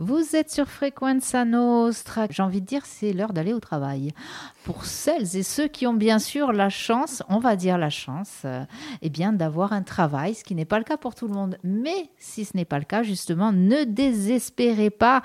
Vous êtes sur Frequenza Nostra. J'ai envie de dire, c'est l'heure d'aller au travail. Pour celles et ceux qui ont bien sûr la chance, on va dire la chance, euh, eh bien d'avoir un travail, ce qui n'est pas le cas pour tout le monde. Mais si ce n'est pas le cas, justement, ne désespérez pas.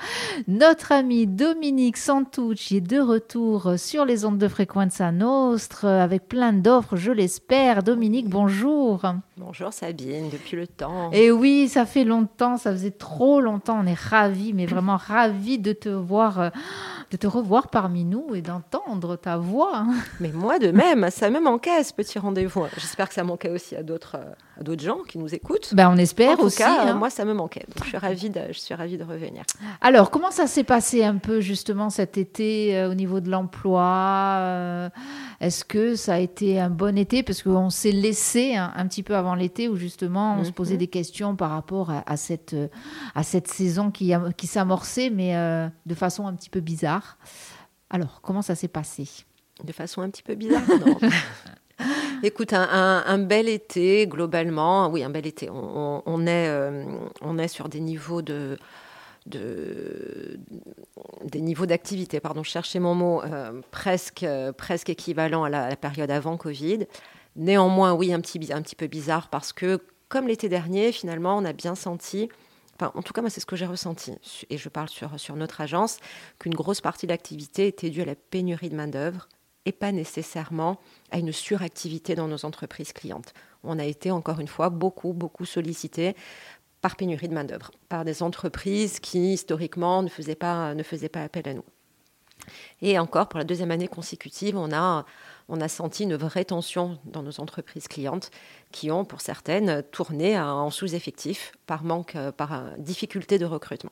Notre ami Dominique Santucci est de retour sur les ondes de Frequenza Nostra avec plein d'offres, je l'espère. Dominique, bonjour. Bonjour Sabine, depuis le temps. Et oui, ça fait longtemps, ça faisait trop longtemps. On est ravis, mais vraiment ravis de te voir, euh, de te revoir parmi nous et d'entendre ta voix. Mais moi de même, ça me manquait ce petit rendez-vous. J'espère que ça manquait aussi à d'autres, euh, à d'autres gens qui nous écoutent. Ben, on espère en tout aussi. cas, hein. moi ça me manquait. Donc, je suis ravie de, je suis ravie de revenir. Alors, comment ça s'est passé un peu justement cet été euh, au niveau de l'emploi euh, Est-ce que ça a été un bon été? Parce qu'on s'est laissé hein, un petit peu avant l'été où justement on se posait Mhm. des questions par rapport à, à cette, à cette saison qui, qui s'amorçait, mais euh, de façon un petit peu bizarre. Alors, comment ça s'est passé? De façon un petit peu bizarre. non. Écoute, un, un- un bel été globalement. Oui, un bel été. On, on- on est, euh, on est sur des niveaux de, de des niveaux d'activité. Pardon, je cherchais mon mot. euh, presque, euh, presque équivalent à la, à la période avant Covid. Néanmoins, oui, un petit, un petit peu bizarre parce que comme l'été dernier, finalement, on a bien senti. En tout cas, moi, c'est ce que j'ai ressenti. Et je parle sur, sur notre agence, qu'une grosse partie de l'activité était due à la pénurie de main-d'œuvre et pas nécessairement à une suractivité dans nos entreprises clientes. On a été, encore une fois, beaucoup, beaucoup sollicités par pénurie de main-d'œuvre, par des entreprises qui, historiquement, ne faisaient pas, ne faisaient pas appel à nous. Et encore, pour la deuxième année consécutive, on a, on a senti une vraie tension dans nos entreprises clientes qui ont, pour certaines, tourné en sous-effectif par manque, euh, par euh, difficulté de recrutement.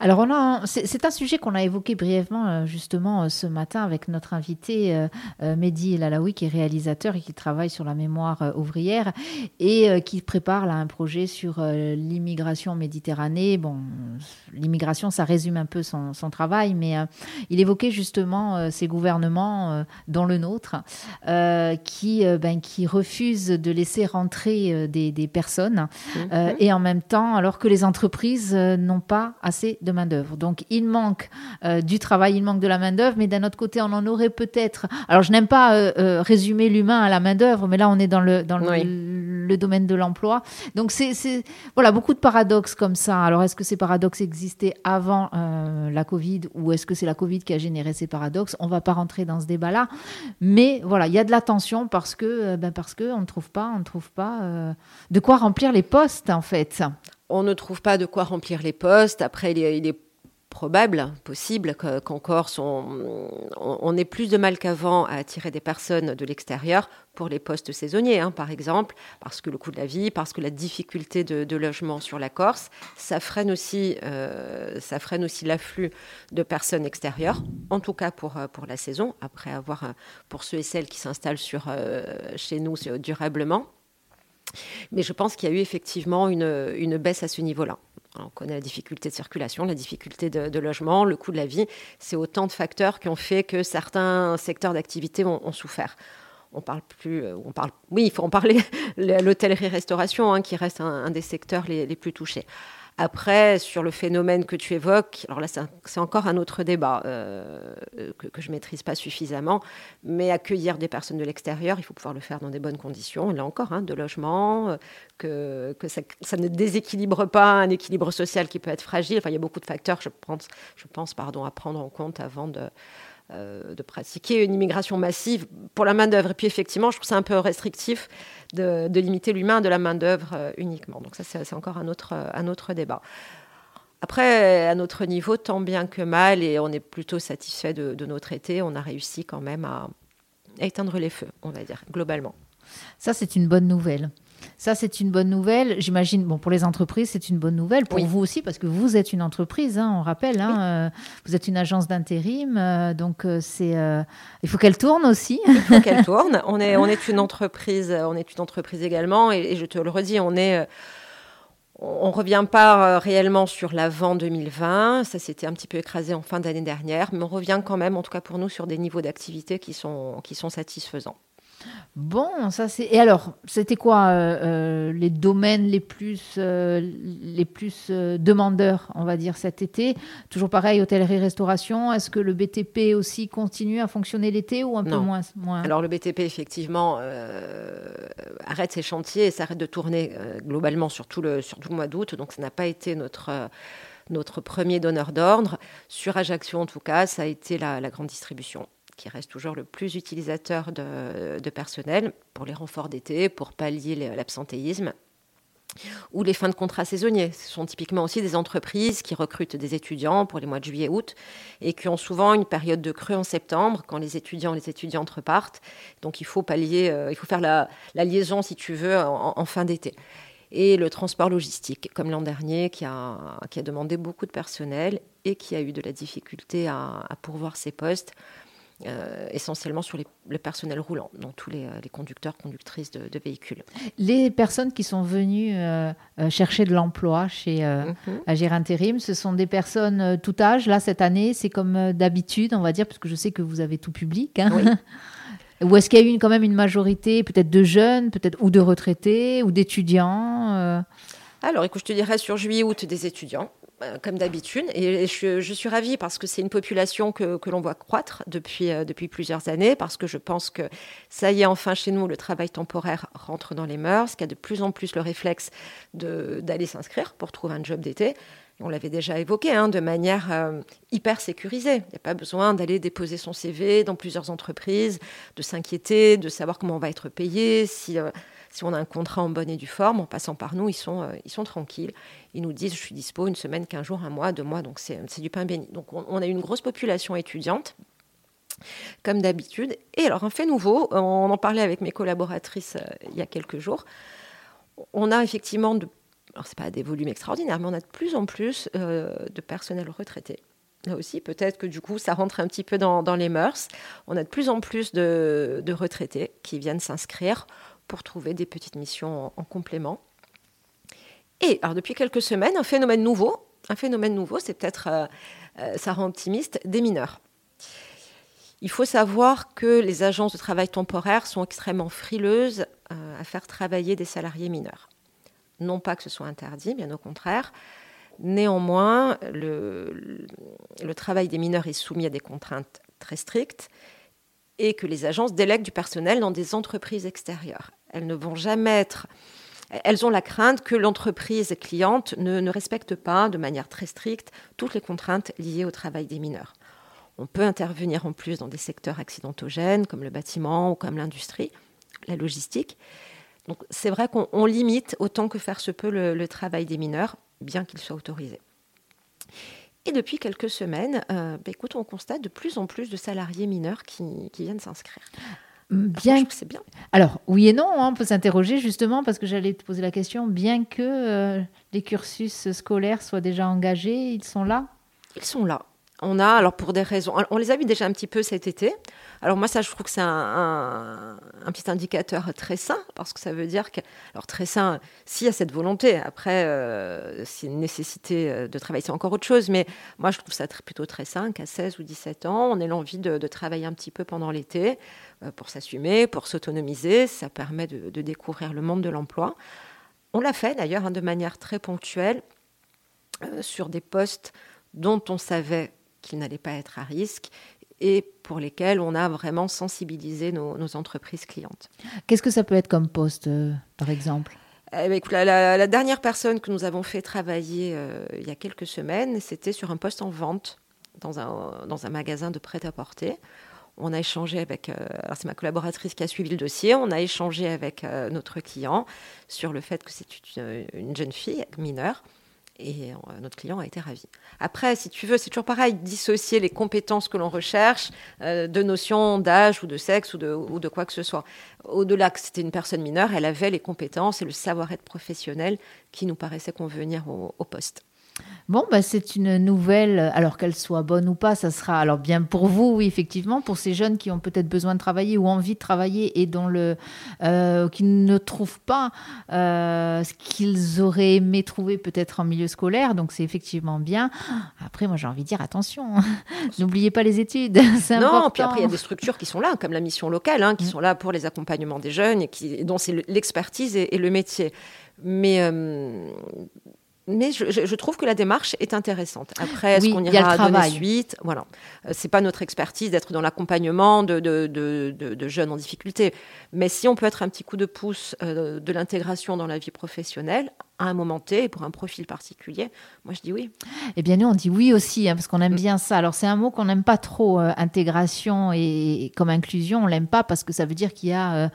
Alors, on a c'est un sujet qu'on a évoqué brièvement euh, justement euh, ce matin avec notre invité euh, Mehdi Lalaoui, qui est réalisateur et qui travaille sur la mémoire ouvrière et qui prépare là un projet sur l'immigration en Méditerranée. Bon, l'immigration, ça résume un peu son, son travail, mais il évoquait justement ces gouvernements, dont le nôtre, qui, ben, qui refusent de laisser rentrer des, des personnes Mhm. et en même temps, alors que les entreprises n'ont pas assez de main-d'œuvre. Donc, il manque euh, du travail, il manque de la main-d'œuvre, mais d'un autre côté, on en aurait peut-être. Alors, je n'aime pas euh, euh, résumer l'humain à la main-d'œuvre, mais là, on est dans le, dans le- Oui. le domaine de l'emploi. Donc, c'est voilà, beaucoup de paradoxes comme ça. Alors, est-ce que ces paradoxes existaient avant euh, la Covid ou est-ce que c'est la Covid qui a généré ces paradoxes? On ne va pas rentrer dans ce débat-là. Mais voilà, il y a de la tension parce que, ben, parce que on ne trouve pas, on ne trouve pas de quoi remplir les postes, en fait. On ne trouve pas de quoi remplir les postes. Après, il est, probable, possible que- qu'encore son- on, ait plus de mal qu'avant à attirer des personnes de l'extérieur pour les postes saisonniers, hein, par exemple, parce que le coût de la vie, parce que la difficulté de, logement sur la Corse, ça freine aussi, euh, ça freine aussi l'afflux de personnes extérieures, en tout cas pour, euh, la saison, après avoir, euh, pour ceux et celles qui s'installent chez nous durablement. Mais je pense qu'il y a eu effectivement une, baisse à ce niveau-là. On connaît la difficulté de circulation, la difficulté de, logement, le coût de la vie. C'est autant de facteurs qui ont fait que certains secteurs d'activité ont, souffert. On parle plus, euh, on parle, oui, il faut en parler. L'hôtellerie-restauration, hein, qui reste un, des secteurs les plus touchés. Après, sur le phénomène que tu évoques, alors là, c'est encore un autre débat euh, que, je ne maîtrise pas suffisamment, mais accueillir des personnes de l'extérieur, il faut pouvoir le faire dans des bonnes conditions. Là encore, hein, de logement, euh, que, ça ne déséquilibre pas un équilibre social qui peut être fragile. Enfin, il y a beaucoup de facteurs, je pense, je pense pardon, à prendre en compte avant de, euh, de pratiquer une immigration massive pour la main-d'œuvre. Et puis, effectivement, je trouve ça un peu restrictif de, de limiter l'humain de la main-d'œuvre euh, uniquement. Donc, ça, c'est encore un autre, euh, un autre débat. Après, à notre niveau, tant bien que mal, et on est plutôt satisfait de, de nos traités, on a réussi quand même à éteindre les feux, on va dire, globalement. Ça, c'est une bonne nouvelle. Ça, c'est une bonne nouvelle. J'imagine, bon, pour les entreprises, c'est une bonne nouvelle. Pour Oui. vous aussi, parce que vous êtes une entreprise, hein, on rappelle. hein, euh, vous êtes une agence d'intérim. euh, donc, euh, c'est, il faut qu'elle tourne aussi. Il faut qu'elle tourne. On est, on est une entreprise, on est une entreprise également, et, et je te le redis, on est. On ne revient pas réellement sur l'avant 2020, ça s'était un petit peu écrasé en fin d'année dernière, mais on revient quand même, en tout cas pour nous, sur des niveaux d'activité qui sont, qui sont satisfaisants. Bon, ça c'est. Et alors, c'était quoi euh, euh, les domaines les plus, euh, les plus demandeurs, on va dire, cet été? Toujours pareil, hôtellerie-restauration. Est-ce que le BTP aussi continue à fonctionner l'été ou un peu moins, moins? Alors, le BTP, effectivement, arrête ses chantiers et s'arrête de tourner globalement sur tout, le, sur tout le mois d'août. Donc, ça n'a pas été notre notre premier donneur d'ordre. Sur Ajaccio, en tout cas, ça a été la grande distribution qui reste toujours le plus utilisateur de, personnel pour les renforts d'été, pour pallier l'absentéisme ou les fins de contrat saisonniers. Ce sont typiquement aussi des entreprises qui recrutent des étudiants pour les mois de juillet-août et qui ont souvent une période de creux en septembre quand les étudiants les étudiantes repartent. Donc il faut pallier, euh, il faut faire la, liaison, si tu veux, en, fin d'été. Et le transport logistique, comme l'an dernier, qui a, qui a demandé beaucoup de personnel et qui a eu de la difficulté à pourvoir ses postes euh, essentiellement sur les, le personnel roulant, dans tous les, euh, conducteurs, conductrices de, véhicules. Les personnes qui sont venues euh, chercher de l'emploi chez mm Agir Intérim, ce sont des personnes tout âge. Là, cette année, c'est comme d'habitude, on va dire, parce que je sais que vous avez tout public. Hein. Ou est-ce qu'il y a eu quand même une majorité, peut-être de jeunes, peut-être ou de retraités, ou d'étudiants Alors, écoute, je te dirais sur juillet-août des étudiants. Euh, comme d'habitude. Et je, suis ravie parce que c'est une population que, l'on voit croître depuis, euh, depuis plusieurs années, parce que je pense que ça y est, enfin chez nous, le travail temporaire rentre dans les mœurs, qu'il a de plus en plus le réflexe d'aller s'inscrire pour trouver un job d'été. On l'avait déjà évoqué, hein, de manière euh, hyper sécurisée. Il n'y a pas besoin d'aller déposer son CV dans plusieurs entreprises, de s'inquiéter, de savoir comment on va être payé, si si on a un contrat en bonne et due forme, en passant par nous, ils sont, euh, ils sont tranquilles. Ils nous disent, je suis dispo une semaine, quinze jours, un mois, deux mois, donc c'est du pain béni. Donc on, a une grosse population étudiante comme d'habitude. Et alors, un fait nouveau, on en parlait avec mes collaboratrices euh, il y a quelques jours. On a effectivement, de, alors c'est pas des volumes extraordinaires, mais on a de plus en plus euh, de personnel retraité. Là aussi, peut-être que du coup, ça rentre un petit peu dans, les mœurs. On a de plus en plus de, de retraités qui viennent s'inscrire pour trouver des petites missions en, complément. Et alors depuis quelques semaines, un phénomène nouveau, un phénomène nouveau, c'est peut-être, euh, euh, ça rend optimiste, des mineurs. Il faut savoir que les agences de travail temporaire sont extrêmement frileuses euh, à faire travailler des salariés mineurs. Non pas que ce soit interdit, bien au contraire. Néanmoins, le, le travail des mineurs est soumis à des contraintes très strictes et que les agences délèguent du personnel dans des entreprises extérieures. Elles ne vont jamais être... Elles ont la crainte que l'entreprise cliente ne, respecte pas de manière très stricte toutes les contraintes liées au travail des mineurs. On peut intervenir en plus dans des secteurs accidentogènes comme le bâtiment ou comme l'industrie, la logistique. Donc c'est vrai qu'on limite autant que faire se peut le travail des mineurs, bien qu'il soit autorisé. Et depuis quelques semaines, euh, bah, écoute, on constate de plus en plus de salariés mineurs qui, viennent s'inscrire. Mm, bien. c'est bien. Alors, oui et non, hein, on peut s'interroger justement parce que j'allais te poser la question. Bien que euh, les cursus scolaires soient déjà engagés, ils sont là? Ils sont là. On a, alors pour des raisons, on les a vus déjà un petit peu cet été. Alors moi, ça, je trouve que c'est un, petit indicateur très sain, parce que ça veut dire que, alors très sain, s'il y a cette volonté, après, euh, c'est une nécessité euh, de travailler, c'est encore autre chose, mais moi, je trouve ça plutôt très sain qu'à 16 ou 17 ans, on ait l'envie de, travailler un petit peu pendant l'été, euh, pour s'assumer, pour s'autonomiser, ça permet de, découvrir le monde de l'emploi. On l'a fait d'ailleurs hein, de manière très ponctuelle sur des postes dont on savait qu'ils n'allaient pas être à risque et pour lesquels on a vraiment sensibilisé nos, entreprises clientes. Qu'est-ce que ça peut être comme poste, euh, par exemple? Eh ben, la, dernière personne que nous avons fait travailler euh, il y a quelques semaines, c'était sur un poste en vente dans un, dans un magasin de prêt-à-porter. On a échangé avec, euh, c'est ma collaboratrice qui a suivi le dossier, on a échangé avec notre client sur le fait que c'est une, une, jeune fille mineure et euh, notre client a été ravi. Après, si tu veux, c'est toujours pareil, dissocier les compétences que l'on recherche euh, de notions d'âge ou de sexe ou de, quoi que ce soit. Au-delà que c'était une personne mineure, elle avait les compétences et le savoir-être professionnel qui nous paraissait convenir au, poste. Bon, bah, c'est une nouvelle, alors qu'elle soit bonne ou pas, ça sera alors bien pour vous, oui, effectivement, pour ces jeunes qui ont peut-être besoin de travailler ou envie de travailler et dont le, euh, qui ne trouvent pas euh, ce qu'ils auraient aimé trouver peut-être en milieu scolaire. Donc c'est effectivement bien. Après, moi j'ai envie de dire attention, n'oubliez pas les études, c'est important. Non, puis après il y a des structures qui sont là, comme la mission locale, hein, qui mm. sont là pour les accompagnements des jeunes et qui, dont c'est l'expertise et, le métier. Mais euh, mais je, trouve que la démarche est intéressante. Après, est-ce qu'on ira donner suite? Voilà. Euh, c'est pas notre expertise d'être dans l'accompagnement de, de, de, jeunes en difficulté. Mais si on peut être un petit coup de pouce euh, de l'intégration dans la vie professionnelle, à un moment T, pour un profil particulier, moi je dis oui. Eh bien nous on dit oui aussi, hein, parce qu'on aime bien ça. Alors c'est un mot qu'on n'aime pas trop, euh, intégration et, comme inclusion, on l'aime pas parce que ça veut dire qu'il y a euh,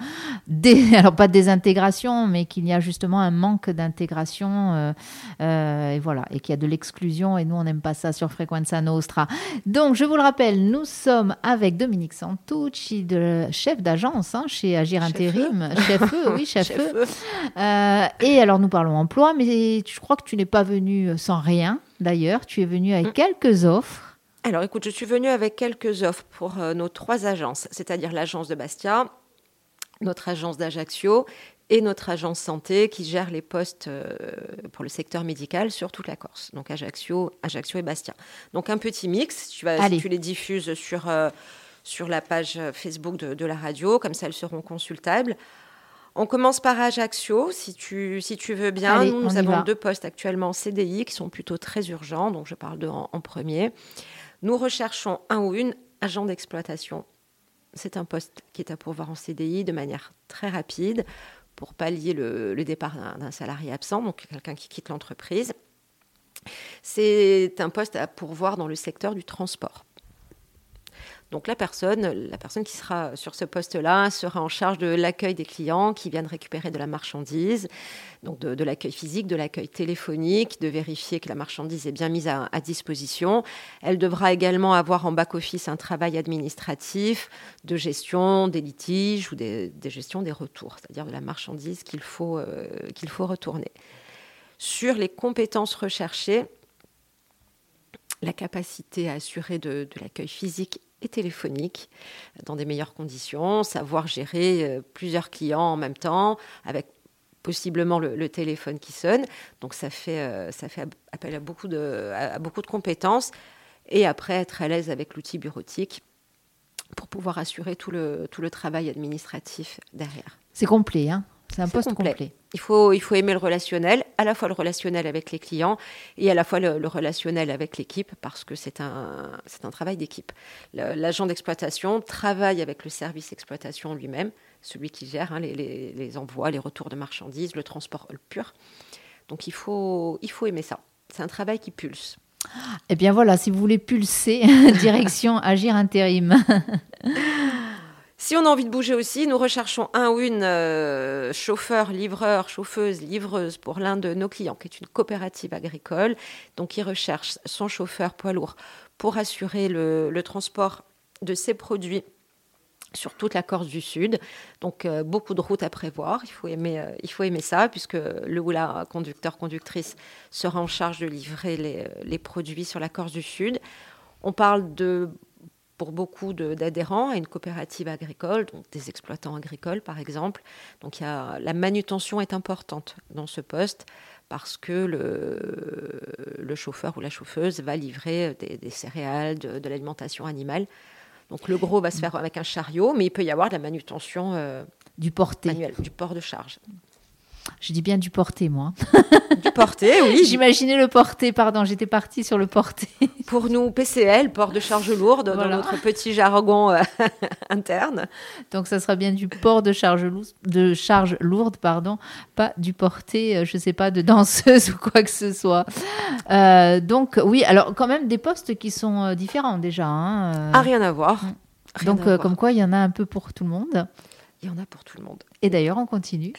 des, alors pas de désintégration, mais qu'il y a justement un manque d'intégration, euh, et voilà, et qu'il y a de l'exclusion, et nous on n'aime pas ça sur Frequenza Nostra. Donc je vous le rappelle, nous sommes avec Dominique Santucci, de, chef d'agence hein, chez Agir Intérim, chef E, oui, chef, chef E. et alors nous parlons emploi mais je crois que tu n'es pas venu sans rien, d'ailleurs. Tu es venu avec mm. quelques offres. Alors écoute, je suis venue avec quelques offres pour euh, nos trois agences, c'est-à-dire l'agence de Bastia, notre agence d'Ajaccio et notre agence santé qui gère les postes euh, pour le secteur médical sur toute la Corse. Donc Ajaccio, Ajaccio et Bastia. Donc un petit mix, tu, vas, tu les diffuses sur, euh, sur la page Facebook de, de, la radio, comme ça elles seront consultables. On commence par Ajaccio, si tu, si tu veux bien. nous, avons deux postes actuellement CDI qui sont plutôt très urgents, donc je parle de en, premier. Nous recherchons un ou une agent d'exploitation. C'est un poste qui est à pourvoir en CDI de manière très rapide pour pallier le, le départ d'un salarié absent, donc quelqu'un qui quitte l'entreprise. C'est un poste à pourvoir dans le secteur du transport. Donc la personne, la personne qui sera sur ce poste-là sera en charge de l'accueil des clients qui viennent récupérer de la marchandise, donc de, l'accueil physique, de l'accueil téléphonique, de vérifier que la marchandise est bien mise à, disposition. Elle devra également avoir en back-office un travail administratif de gestion des litiges ou des, gestions des retours, c'est-à-dire de la marchandise qu'il faut, euh, qu'il faut retourner. Sur les compétences recherchées, la capacité à assurer de l'accueil physique et téléphonique dans des meilleures conditions, savoir gérer euh, plusieurs clients en même temps avec possiblement le, téléphone qui sonne. Donc ça fait, euh, ça fait appel à beaucoup, de, à beaucoup de compétences et après être à l'aise avec l'outil bureautique pour pouvoir assurer tout le, tout le travail administratif derrière. C'est complet, hein c'est un poste complet. Il faut, il faut aimer le relationnel, à la fois le relationnel avec les clients et à la fois le, relationnel avec l'équipe, parce que c'est un, c'est un travail d'équipe. L'agent d'exploitation travaille avec le service exploitation lui-même, celui qui gère hein, les, les, les, envois, les retours de marchandises, le transport pur. Donc il faut, il faut aimer ça. C'est un travail qui pulse. Eh bien voilà, si vous voulez pulser, direction Agir Intérim. Si on a envie de bouger aussi, nous recherchons un ou une euh, chauffeur, livreur, chauffeuse, livreuse pour l'un de nos clients, qui est une coopérative agricole. Donc, il recherche son chauffeur poids lourd pour assurer le, transport de ses produits sur toute la Corse du Sud. Donc, euh, beaucoup de routes à prévoir. Il faut aimer, euh, ça, puisque le ou la conducteur-conductrice sera en charge de livrer les, les produits sur la Corse du Sud. On parle de pour beaucoup d'adhérents à une coopérative agricole, donc des exploitants agricoles par exemple. Donc il y a, la manutention est importante dans ce poste parce que le, le chauffeur ou la chauffeuse va livrer des, céréales, de, l'alimentation animale. Donc le gros va se faire avec un chariot, mais il peut y avoir de la manutention euh, du porté, manuel, du port de charge. Je dis bien du porté, moi. Du porté, oui. J'imaginais le porté, pardon, j'étais partie sur le porté. Pour nous, PCL, port de charge lourde, dans notre petit jargon euh, interne. Donc, ça sera bien du port de charge, de charge lourde, pardon, pas du porté, euh, je ne sais pas, de danseuse ou quoi que ce soit. Euh, donc, oui, alors quand même des postes qui sont différents déjà. Hein, ah, rien à voir. donc, comme quoi, il y en a un peu pour tout le monde. Il y en a pour tout le monde. Et d'ailleurs, on continue.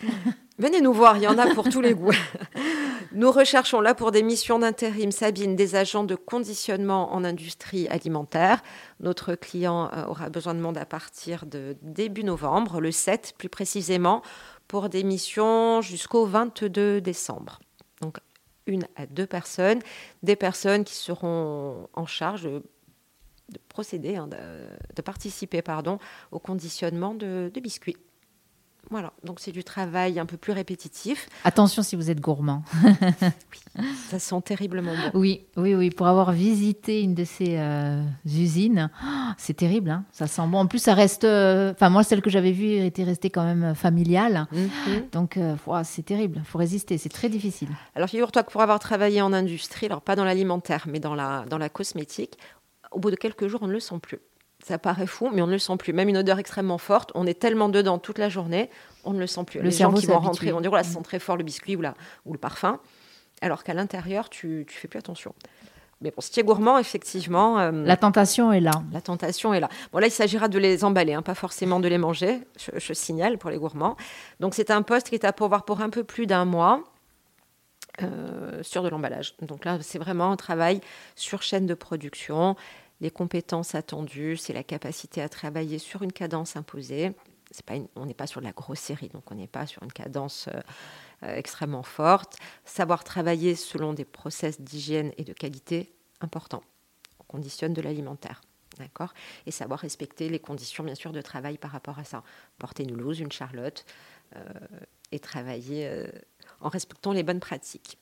Venez nous voir, il y en a pour tous les goûts. Nous recherchons là pour des missions d'intérim, Sabine, des agents de conditionnement en industrie alimentaire. Notre client euh, aura besoin de monde à partir de début novembre, le 7 plus précisément, pour des missions jusqu'au 22 décembre. Donc une à deux personnes, des personnes qui seront en charge de, procéder, hein, de, participer pardon, au conditionnement de biscuits. Voilà, donc c'est du travail un peu plus répétitif. Attention si vous êtes gourmand. oui, ça sent terriblement bon. Oui, oui, oui. Pour avoir visité une de ces euh, usines, c'est terrible. Hein ça sent bon. En plus, ça reste. Euh, enfin, moi, celle que j'avais vue était restée quand même familiale. Mhm. Donc, euh, c'est terrible. Il faut résister. C'est très difficile. Alors, figure-toi que pour avoir travaillé en industrie, alors pas dans l'alimentaire, mais dans la, dans la cosmétique, au bout de quelques jours, on ne le sent plus. Ça paraît fou, mais on ne le sent plus. Même une odeur extrêmement forte, on est tellement dedans toute la journée, on ne le sent plus. Le Les gens qui vont rentrer vont dire, voilà, ça sent très fort le biscuit ou, ou le parfum. Alors qu'à l'intérieur, tu ne fais plus attention. Mais pour ce qui est gourmand, effectivement. Euh, la tentation est là. La tentation est là. Bon, là, il s'agira de les emballer, hein, pas forcément de les manger, je, signale pour les gourmands. Donc, c'est un poste qui est à pourvoir pour un peu plus d'un mois. Euh, sur de l'emballage. Donc là, c'est vraiment un travail sur chaîne de production, les compétences attendues, c'est la capacité à travailler sur une cadence imposée. On n'est pas sur de la grosserie, donc on n'est pas sur une cadence euh, euh, extrêmement forte. Savoir travailler selon des process d'hygiène et de qualité importants. On conditionne de l'alimentaire. Et savoir respecter les conditions, bien sûr, de travail par rapport à ça. Porter une loose, une charlotte, euh, et travailler en respectant les bonnes pratiques.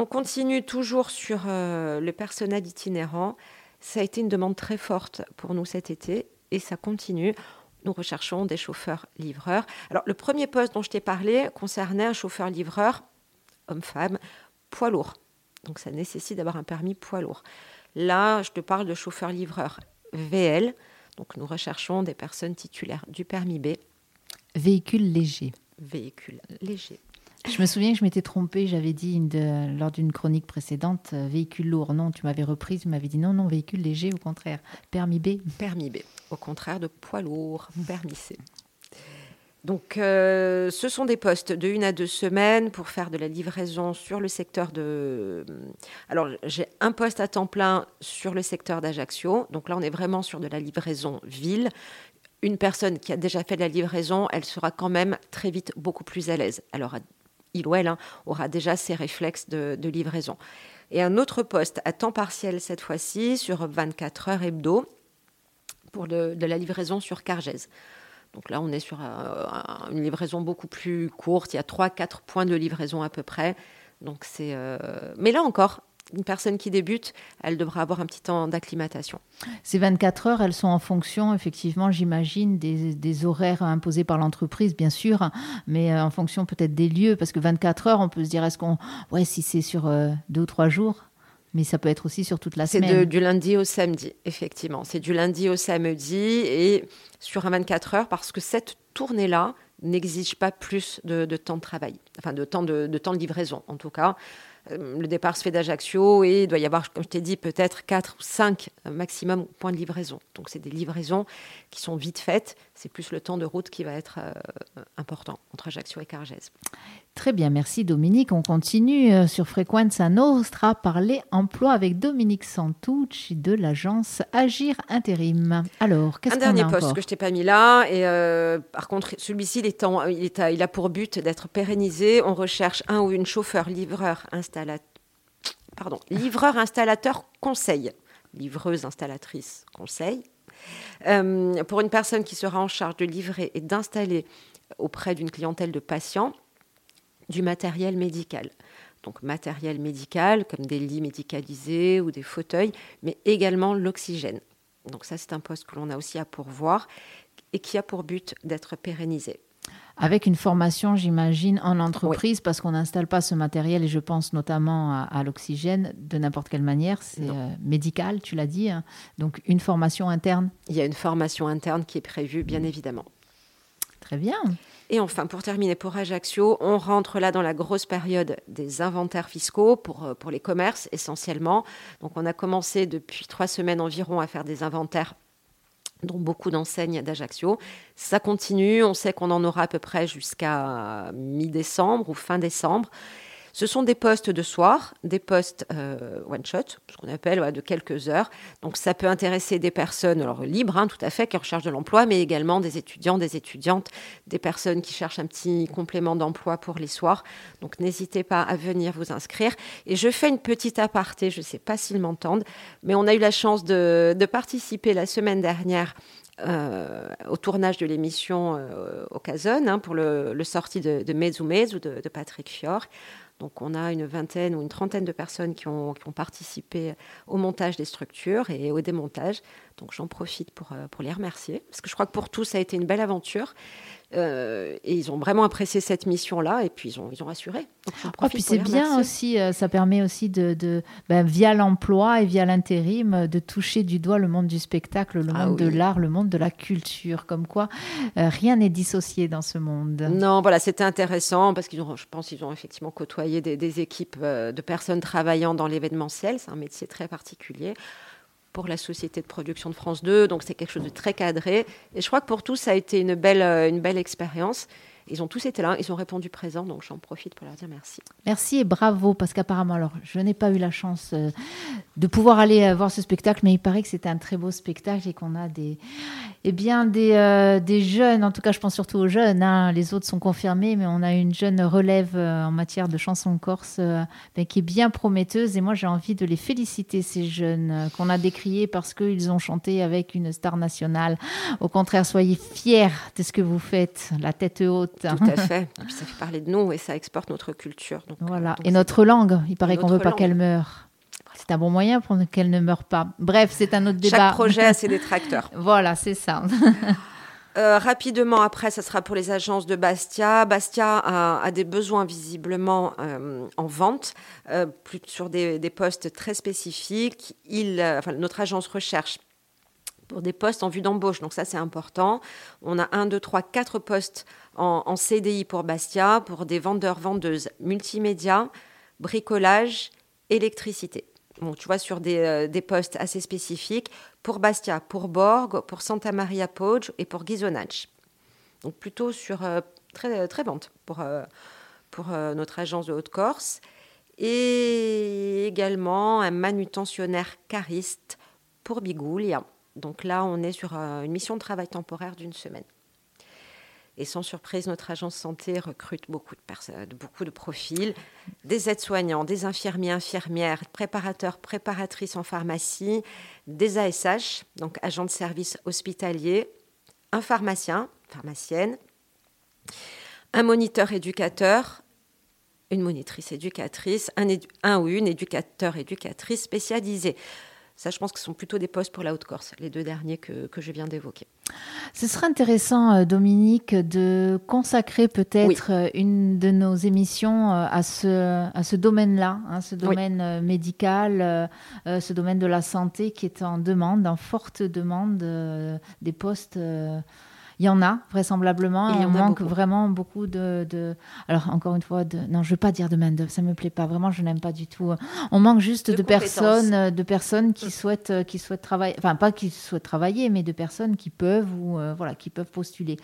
On continue toujours sur euh, le personnel itinérant. Ça a été une demande très forte pour nous cet été et ça continue. Nous recherchons des chauffeurs-livreurs. Alors, le premier poste dont je t'ai parlé concernait un chauffeur-livreur, homme-femme, poids lourd. Donc, ça nécessite d'avoir un permis poids lourd. Là, je te parle de chauffeur-livreur VL. Donc, nous recherchons des personnes titulaires du permis B. Véhicule léger. Véhicule léger. Je me souviens que je m'étais trompée, j'avais dit lors d'une chronique précédente, euh, véhicule lourd. Non, tu m'avais reprise, tu m'avais dit non, non, véhicule léger, au contraire. Permis B Permis B, au contraire de poids lourd, permis C. Donc, euh, ce sont des postes de une à deux semaines pour faire de la livraison sur le secteur de. Alors, j'ai un poste à temps plein sur le secteur d'Ajaccio. Donc là, on est vraiment sur de la livraison ville. Une personne qui a déjà fait de la livraison, elle sera quand même très vite beaucoup plus à l'aise. Alors, il ou elle hein, aura déjà ses réflexes de, livraison. Et un autre poste à temps partiel cette fois-ci sur 24 heures hebdo pour de, la livraison sur Cargèse. Donc là, on est sur une livraison beaucoup plus courte. Il y a 3-4 points de livraison à peu près. Donc c'est, euh, Mais là encore, une personne qui débute, elle devra avoir un petit temps d'acclimatation. Ces 24 heures, elles sont en fonction, effectivement, j'imagine, des, horaires imposés par l'entreprise, bien sûr, mais euh, en fonction peut-être des lieux, parce que 24 heures, on peut se dire, est-ce qu'on... Ouais, si c'est sur euh, deux ou trois jours, mais ça peut être aussi sur toute la semaine. C'est du lundi au samedi, effectivement. C'est du lundi au samedi et sur un 24 heures, parce que cette tournée-là n'exige pas plus de, temps de travail, enfin de temps de, de temps de livraison, en tout cas. Euh, le départ se fait d'Ajaccio et il doit y avoir, comme je t'ai dit, peut-être 4 ou 5 maximum points de livraison. Donc c'est des livraisons qui sont vite faites. C'est plus le temps de route qui va être euh, important entre Ajaccio et Cargèse. Très bien, merci Dominique. On continue euh, sur Frequenza Nostra parler emploi avec Dominique Santucci de l'agence Agir Intérim. Alors, qu'est-ce qu'on a Un dernier poste que je t'ai pas mis là. Et par contre, celui-ci, il, est il, il a pour but d'être pérennisé. On recherche un ou une chauffeur, livreur, installateur, pardon, livreur, installateur, conseil, livreuse, installatrice, conseil, euh, pour une personne qui sera en charge de livrer et d'installer auprès d'une clientèle de patients du matériel médical. Donc matériel médical comme des lits médicalisés ou des fauteuils, mais également l'oxygène. Donc ça, c'est un poste que l'on a aussi à pourvoir et qui a pour but d'être pérennisé. Avec une formation, j'imagine, en entreprise, parce qu'on n'installe pas ce matériel, et je pense notamment à, l'oxygène, de n'importe quelle manière. C'est euh, médical, tu l'as dit. Hein. Donc une formation interne. Il y a une formation interne qui est prévue, bien évidemment. Très bien. Et enfin, pour terminer, pour Ajaccio, on rentre là dans la grosse période des inventaires fiscaux pour, euh, pour les commerces essentiellement. Donc on a commencé depuis trois semaines environ à faire des inventaires dont beaucoup d'enseignes d'Ajaccio. Ça continue, on sait qu'on en aura à peu près jusqu'à mi-décembre ou fin décembre. Ce sont des postes de soir, des postes one-shot, ce qu'on appelle de quelques heures. Donc ça peut intéresser des personnes alors, libres, hein, tout à fait, qui recherchent de l'emploi, mais également des étudiants, des étudiantes, des personnes qui cherchent un petit complément d'emploi pour les soirs. Donc n'hésitez pas à venir vous inscrire. Et je fais une petite aparté, je ne sais pas s'ils m'entendent, mais on a eu la chance de, participer la semaine dernière euh, au tournage de l'émission euh, au hein, pour le, le, sortie de, de Mezumez ou de, de, Patrick Fior. Donc on a une vingtaine ou une trentaine de personnes qui ont, participé au montage des structures et au démontage. Donc j'en profite pour, euh, pour les remercier, parce que je crois que pour tous, ça a été une belle aventure. Euh, et ils ont vraiment apprécié cette mission-là, et puis ils ont, ils ont assuré. Oh, puis c'est bien aussi, euh, ça permet aussi de, de ben, via l'emploi et via l'intérim, de toucher du doigt le monde du spectacle, le ah monde de l'art, le monde de la culture. Comme quoi, rien n'est dissocié dans ce monde. Non, voilà, c'était intéressant parce qu'ils ont, je pense, qu'ils ont effectivement côtoyé des, des équipes de personnes travaillant dans l'événementiel. C'est un métier très particulier pour la société de production de France 2, donc c'est quelque chose de très cadré. Et je crois que pour tous, ça a été une belle, euh, une belle expérience. Ils ont tous été là, ils ont répondu présent, donc j'en profite pour leur dire merci. Merci et bravo, parce qu'apparemment, alors, je n'ai pas eu la chance euh, de pouvoir aller euh, voir ce spectacle, mais il paraît que c'était un très beau spectacle et qu'on a des, eh bien, des, euh, des jeunes, en tout cas, je pense surtout aux jeunes, hein, les autres sont confirmés, mais on a une jeune relève en matière de chansons corse qui est bien prometteuse, et moi, j'ai envie de les féliciter, ces jeunes qu'on a décriés parce qu'ils ont chanté avec une star nationale. Au contraire, soyez fiers de ce que vous faites, la tête haute tout à fait. ça fait parler de nous et ça exporte notre culture. voilà. et notre langue, il paraît qu'on ne veut pas qu'elle meure. C'est un bon moyen pour qu'elle ne meure pas. Bref, c'est un autre débat. Chaque projet a ses détracteurs. voilà, c'est ça. Euh, rapidement, après, ça sera pour les agences de Bastia. Bastia a, des besoins visiblement euh, en vente, euh, plus sur des, postes très spécifiques. Il, notre agence recherche pour des postes en vue d'embauche. Donc ça, c'est important. On a un, deux, trois, quatre postes en, CDI pour Bastia, pour des vendeurs-vendeuses multimédia, bricolage, électricité. Bon, tu vois, sur des, euh, des, postes assez spécifiques pour Bastia, pour Borg, pour Santa Maria Poge et pour Ghisonacci. Donc plutôt sur euh, très, très vente pour, euh, pour notre agence de Haute-Corse. Et également un manutentionnaire cariste pour Bigoulia. Donc là, on est sur une mission de travail temporaire d'une semaine. Et sans surprise, notre agence santé recrute beaucoup de profils, des aides-soignants, des infirmiers, infirmières, préparateurs, préparatrices en pharmacie, des ASH, donc agents de service hospitalier, un pharmacien, pharmacienne, un moniteur éducateur, une monitrice éducatrice, un, un ou une éducateur éducatrice spécialisée. Ça, je pense que ce sont plutôt des postes pour la Haute-Corse, les deux derniers que, que je viens d'évoquer. Ce serait intéressant, euh, Dominique, de consacrer peut-être euh, une de nos émissions euh, à ce, à ce domaine-là, hein, ce domaine médical, ce domaine de la santé qui est en demande, en forte demande des postes il y en a, vraisemblablement. Il y en manque vraiment beaucoup de, Alors, encore une fois, de... non, je ne veux pas dire de main-d'œuvre, ça ne me plaît pas. Vraiment, je n'aime pas du tout. On manque juste de, personnes, de personnes qui, souhaitent, qui souhaitent travailler. Enfin, pas qui souhaitent travailler, mais de personnes qui peuvent, ou, euh, voilà, qui peuvent postuler.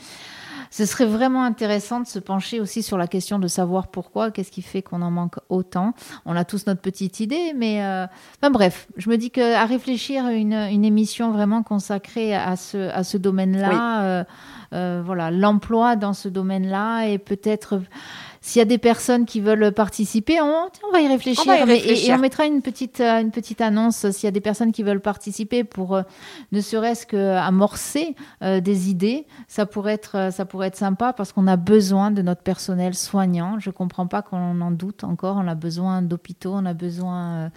Ce serait vraiment intéressant de se pencher aussi sur la question de savoir pourquoi, qu'est-ce qui fait qu'on en manque autant. On a tous notre petite idée, mais euh, enfin, bref, je me dis qu'à réfléchir une, une émission vraiment consacrée à ce, à ce domaine-là, euh, euh, voilà, l'emploi dans ce domaine-là et peut-être s'il y a des personnes qui veulent participer, on, va y réfléchir. Et, on mettra une petite, euh, une petite annonce s'il y a des personnes qui veulent participer pour euh, ne serait-ce qu'amorcer euh, des idées. Ça pourrait, être, ça pourrait être sympa parce qu'on a besoin de notre personnel soignant. Je ne comprends pas qu'on en doute encore. On a besoin d'hôpitaux, on a besoin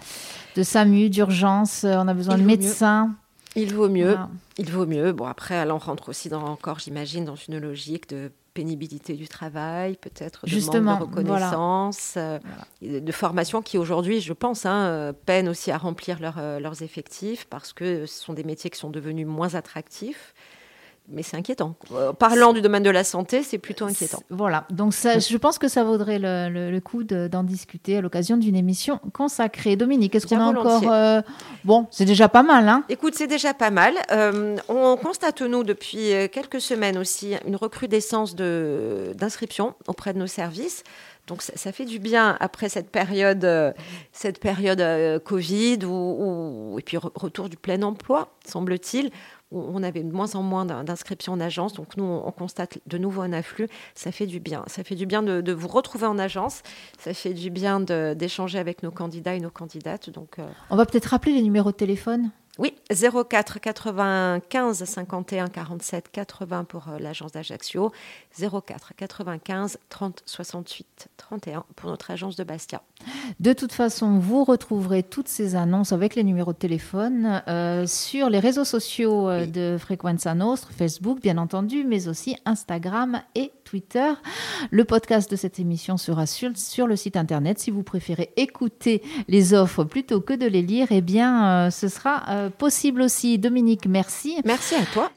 de SAMU, d'urgence, on a besoin de médecins. Il vaut mieux. Il vaut mieux. Bon, après, elle en rentre aussi dans, encore, j'imagine, dans une logique de pénibilité du travail, peut-être de Justement, manque de reconnaissance, euh, de formation qui aujourd'hui, je pense, hein, euh, peinent aussi à remplir euh, leurs effectifs parce que ce sont des métiers qui sont devenus moins attractifs mais c'est inquiétant. Euh, parlant du domaine de la santé, c'est plutôt inquiétant. Voilà, donc ça, je pense que ça vaudrait le, coup d'en discuter à l'occasion d'une émission consacrée. Dominique, est-ce qu'on a encore... Euh, bon, c'est déjà pas mal, hein Écoute, c'est déjà pas mal. Euh, on constate, nous, depuis quelques semaines aussi, une recrudescence d'inscriptions auprès de nos services Donc ça, fait du bien après cette période, euh, cette période euh, Covid ou, et puis retour du plein emploi, semble-t-il. On avait de moins en moins d'inscriptions en agence, donc nous on constate de nouveau un afflux. Ça fait du bien. Ça fait du bien de, vous retrouver en agence. Ça fait du bien d'échanger avec nos candidats et nos candidates. Donc, euh, on va peut-être rappeler les numéros de téléphone? Oui, 04 95 51 47 80 pour euh, l'agence d'Ajaccio, 04 95 30 68 31 pour notre agence de Bastia. De toute façon, vous retrouverez toutes ces annonces avec les numéros de téléphone euh, sur les réseaux sociaux euh, de Frequenza Nostre, Facebook bien entendu, mais aussi Instagram et Twitter. Le podcast de cette émission sera sur, sur le site internet. Si vous préférez écouter les offres plutôt que de les lire, eh bien, ce sera possible aussi. Dominique, merci. Merci à toi.